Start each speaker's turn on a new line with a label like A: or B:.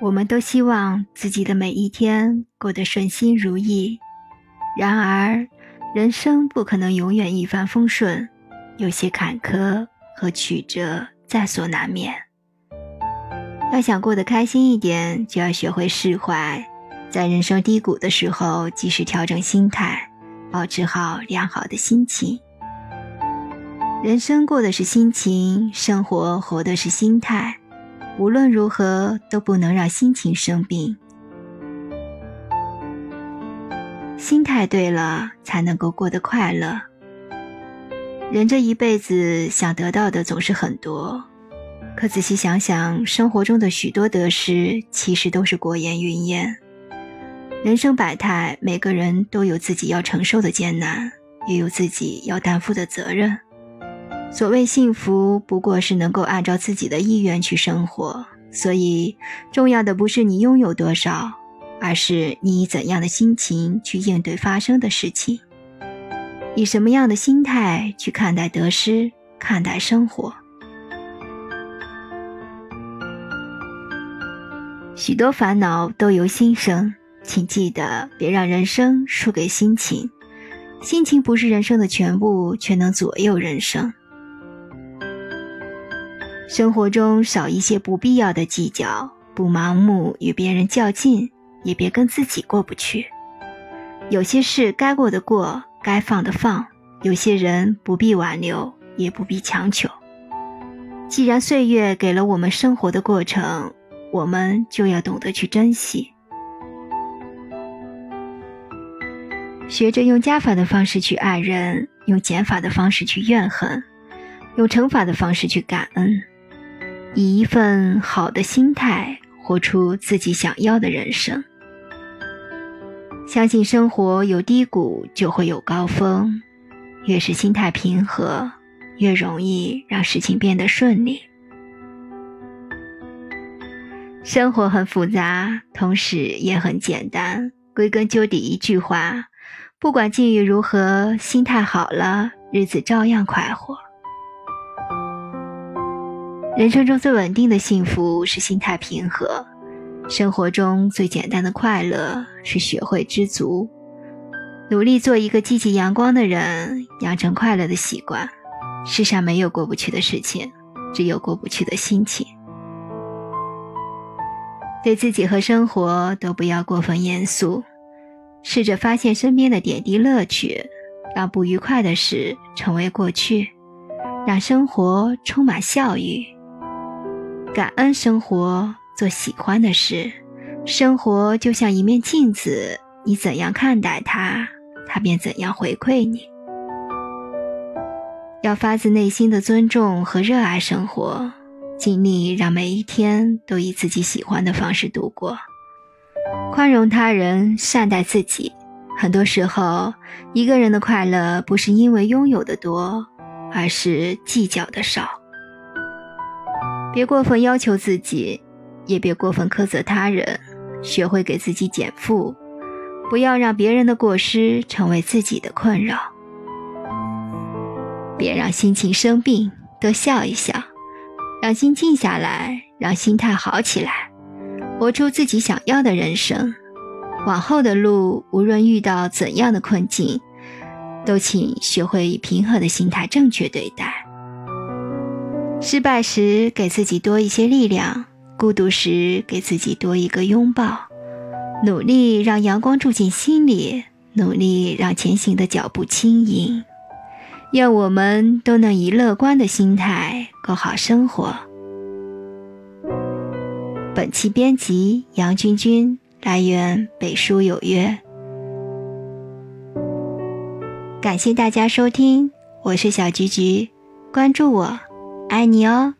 A: 我们都希望自己的每一天过得顺心如意，然而，人生不可能永远一帆风顺，有些坎坷和曲折在所难免。要想过得开心一点，就要学会释怀，在人生低谷的时候及时调整心态，保持好良好的心情。人生过的是心情，生活活的是心态。无论如何都不能让心情生病，心态对了才能够过得快乐。人这一辈子想得到的总是很多，可仔细想想，生活中的许多得失其实都是过眼云烟。人生百态，每个人都有自己要承受的艰难，也有自己要担负的责任。所谓幸福，不过是能够按照自己的意愿去生活。所以，重要的不是你拥有多少，而是你以怎样的心情去应对发生的事情，以什么样的心态去看待得失，看待生活。许多烦恼都由心生，请记得别让人生输给心情。心情不是人生的全部，却能左右人生。生活中少一些不必要的计较，不盲目与别人较劲，也别跟自己过不去。有些事该过的过，该放的放；有些人不必挽留，也不必强求。既然岁月给了我们生活的过程，我们就要懂得去珍惜。学着用加法的方式去爱人，用减法的方式去怨恨，用乘法的方式去感恩。以一份好的心态活出自己想要的人生。相信生活有低谷就会有高峰，越是心态平和，越容易让事情变得顺利。生活很复杂，同时也很简单。归根究底，一句话：不管境遇如何，心态好了，日子照样快活。人生中最稳定的幸福是心态平和，生活中最简单的快乐是学会知足，努力做一个积极阳光的人，养成快乐的习惯。世上没有过不去的事情，只有过不去的心情。对自己和生活都不要过分严肃，试着发现身边的点滴乐趣，让不愉快的事成为过去，让生活充满笑语。感恩生活，做喜欢的事。生活就像一面镜子，你怎样看待它，它便怎样回馈你。要发自内心的尊重和热爱生活，尽力让每一天都以自己喜欢的方式度过。宽容他人，善待自己。很多时候，一个人的快乐不是因为拥有的多，而是计较的少。别过分要求自己，也别过分苛责他人，学会给自己减负，不要让别人的过失成为自己的困扰。别让心情生病，多笑一笑，让心静下来，让心态好起来，活出自己想要的人生。往后的路，无论遇到怎样的困境，都请学会以平和的心态正确对待。失败时，给自己多一些力量；孤独时，给自己多一个拥抱。努力让阳光住进心里，努力让前行的脚步轻盈。愿我们都能以乐观的心态过好生活。本期编辑杨君君，来源北书有约。感谢大家收听，我是小菊菊，关注我。爱你哦。